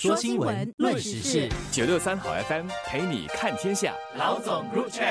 说新闻，论时事，九六三好 FM 陪你看天下。老总入场。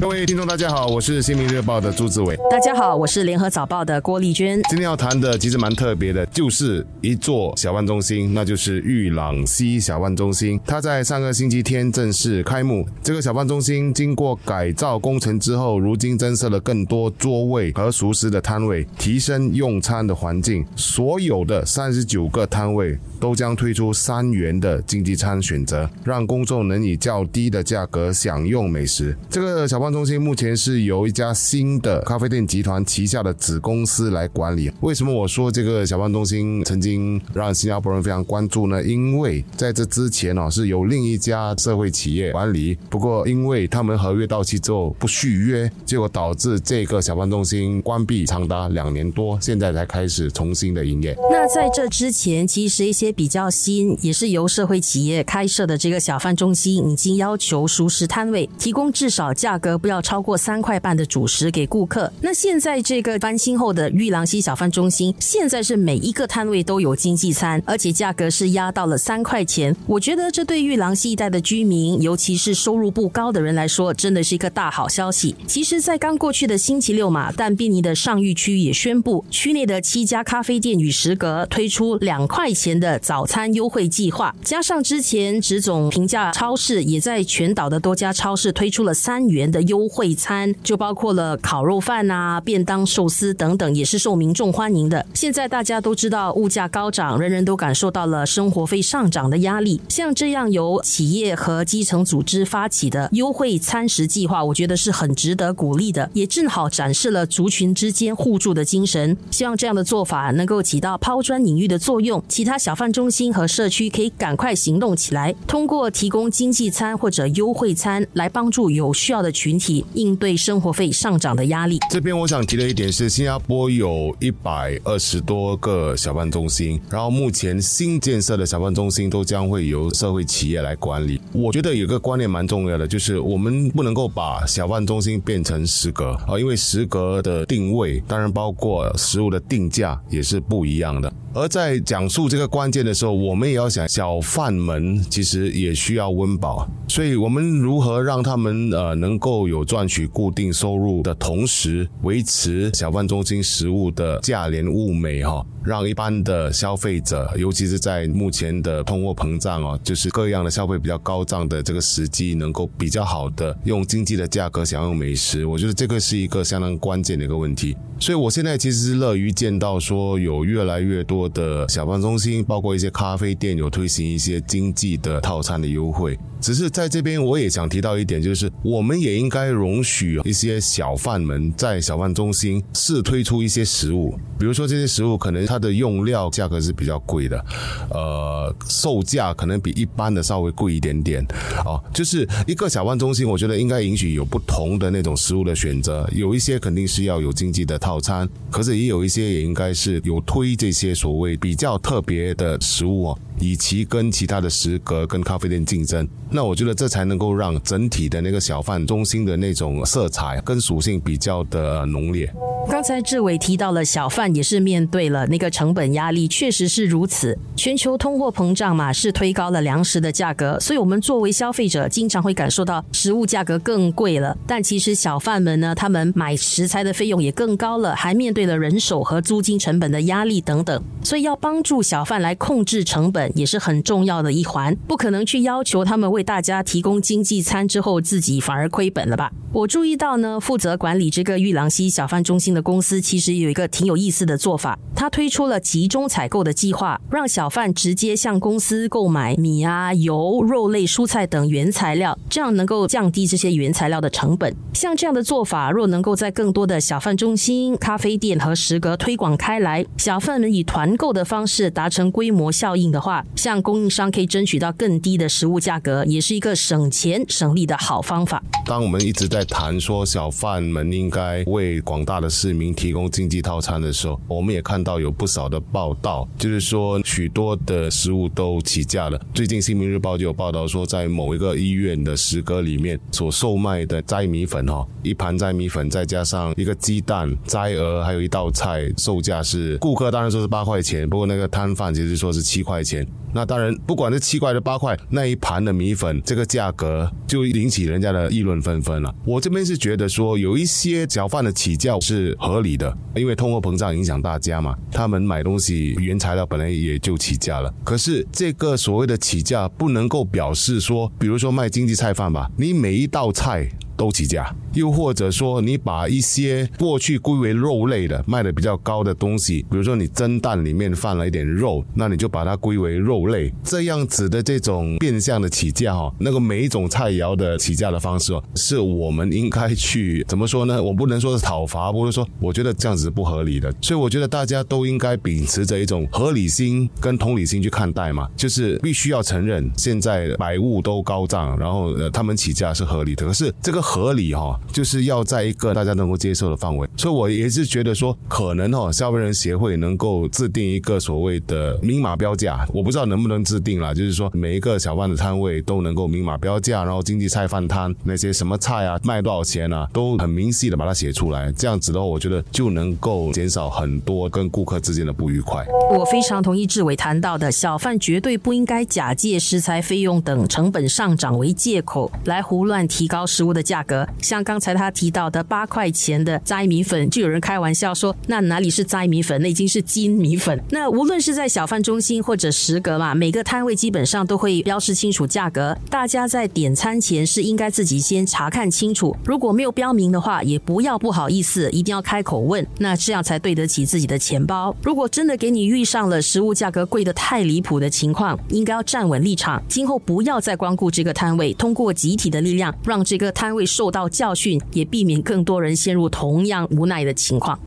各位听众，大家好，我是新民日报的朱志伟。大家好，我是联合早报的郭丽娟。今天要谈的其实蛮特别的，就是一座小贩中心，那就是玉朗西小贩中心。它在上个星期天正式开幕。这个小贩中心经过改造工程之后，如今增设了更多桌位和熟食的摊位，提升用餐的环境。所有的三十九个摊位都将推出三元的经济餐选择，让公众能以较低的价格享用美食。这个小中心目前是由一家新的咖啡店集团旗下的子公司来管理。为什么我说这个小贩中心曾经让新加坡人非常关注呢？因为在这之前哦，是由另一家社会企业管理。不过，因为他们合约到期之后不续约，结果导致这个小贩中心关闭长达两年多，现在才开始重新的营业。那在这之前，其实一些比较新，也是由社会企业开设的这个小贩中心，已经要求熟食摊位提供至少价格。不要超过三块半的主食给顾客。那现在这个翻新后的玉郎西小贩中心，现在是每一个摊位都有经济餐，而且价格是压到了三块钱。我觉得这对玉郎西一带的居民，尤其是收入不高的人来说，真的是一个大好消息。其实，在刚过去的星期六嘛，但便尼的上玉区也宣布，区内的七家咖啡店与食阁推出两块钱的早餐优惠计划，加上之前直总平价超市也在全岛的多家超市推出了三元的。优惠餐就包括了烤肉饭啊、便当、寿司等等，也是受民众欢迎的。现在大家都知道物价高涨，人人都感受到了生活费上涨的压力。像这样由企业和基层组织发起的优惠餐食计划，我觉得是很值得鼓励的，也正好展示了族群之间互助的精神。希望这样的做法能够起到抛砖引玉的作用，其他小贩中心和社区可以赶快行动起来，通过提供经济餐或者优惠餐来帮助有需要的群。群体应对生活费上涨的压力。这边我想提的一点是，新加坡有一百二十多个小贩中心，然后目前新建设的小贩中心都将会由社会企业来管理。我觉得有个观念蛮重要的，就是我们不能够把小贩中心变成食阁啊，因为食阁的定位，当然包括食物的定价也是不一样的。而在讲述这个关键的时候，我们也要想，小贩们其实也需要温饱，所以我们如何让他们呃能够有赚取固定收入的同时，维持小贩中心食物的价廉物美哈，让一般的消费者，尤其是在目前的通货膨胀哦，就是各样的消费比较高涨的这个时机，能够比较好的用经济的价格享用美食，我觉得这个是一个相当关键的一个问题。所以我现在其实是乐于见到说有越来越多。的小贩中心，包括一些咖啡店，有推行一些经济的套餐的优惠。只是在这边，我也想提到一点，就是我们也应该容许一些小贩们在小贩中心试推出一些食物，比如说这些食物可能它的用料价格是比较贵的，呃，售价可能比一般的稍微贵一点点。哦，就是一个小贩中心，我觉得应该允许有不同的那种食物的选择，有一些肯定是要有经济的套餐，可是也有一些也应该是有推这些所谓比较特别的食物哦。以其跟其他的食阁跟咖啡店竞争，那我觉得这才能够让整体的那个小贩中心的那种色彩跟属性比较的浓烈。刚才志伟提到了小贩也是面对了那个成本压力，确实是如此。全球通货膨胀嘛，是推高了粮食的价格，所以我们作为消费者，经常会感受到食物价格更贵了。但其实小贩们呢，他们买食材的费用也更高了，还面对了人手和租金成本的压力等等。所以要帮助小贩来控制成本。也是很重要的一环，不可能去要求他们为大家提供经济餐之后自己反而亏本了吧？我注意到呢，负责管理这个玉郎溪小贩中心的公司其实有一个挺有意思的做法，他推出了集中采购的计划，让小贩直接向公司购买米啊、油、肉类、蔬菜等原材料，这样能够降低这些原材料的成本。像这样的做法，若能够在更多的小贩中心、咖啡店和食阁推广开来，小贩们以团购的方式达成规模效应的话。向供应商可以争取到更低的食物价格，也是一个省钱省力的好方法。当我们一直在谈说小贩们应该为广大的市民提供经济套餐的时候，我们也看到有不少的报道，就是说许多的食物都起价了。最近《新民日报》就有报道说，在某一个医院的食阁里面所售卖的斋米粉，哈，一盘斋米粉再加上一个鸡蛋、斋鹅，还有一道菜，售价是顾客当然说是八块钱，不过那个摊贩其实说是七块钱。那当然，不管是七块的八块，那一盘的米粉这个价格就引起人家的议论纷纷了。我这边是觉得说，有一些小贩的起价是合理的，因为通货膨胀影响大家嘛，他们买东西原材料本来也就起价了。可是这个所谓的起价不能够表示说，比如说卖经济菜饭吧，你每一道菜。都起价，又或者说你把一些过去归为肉类的卖的比较高的东西，比如说你蒸蛋里面放了一点肉，那你就把它归为肉类，这样子的这种变相的起价哈，那个每一种菜肴的起价的方式，是我们应该去怎么说呢？我不能说是讨伐，不是说我觉得这样子是不合理的，所以我觉得大家都应该秉持着一种合理心跟同理心去看待嘛，就是必须要承认现在百物都高涨，然后呃他们起价是合理的，可是这个。合理哈，就是要在一个大家能够接受的范围，所以我也是觉得说，可能哦，消费人协会能够制定一个所谓的明码标价，我不知道能不能制定了，就是说每一个小贩的摊位都能够明码标价，然后经济菜饭摊那些什么菜啊，卖多少钱啊，都很明细的把它写出来，这样子的话，我觉得就能够减少很多跟顾客之间的不愉快。我非常同意志伟谈到的，小贩绝对不应该假借食材费用等成本上涨为借口，来胡乱提高食物的。价格像刚刚才他提到的八块钱的斋米粉，就有人开玩笑说，那哪里是斋米粉，那已经是金米粉。那无论是在小贩中心或者食阁嘛，每个摊位基本上都会标示清楚价格。大家在点餐前是应该自己先查看清楚，如果没有标明的话，也不要不好意思，一定要开口问，那这样才对得起自己的钱包。如果真的给你遇上了食物价格贵的太离谱的情况，应该要站稳立场，今后不要再光顾这个摊位，通过集体的力量让这个摊位。受到教训，也避免更多人陷入同样无奈的情况。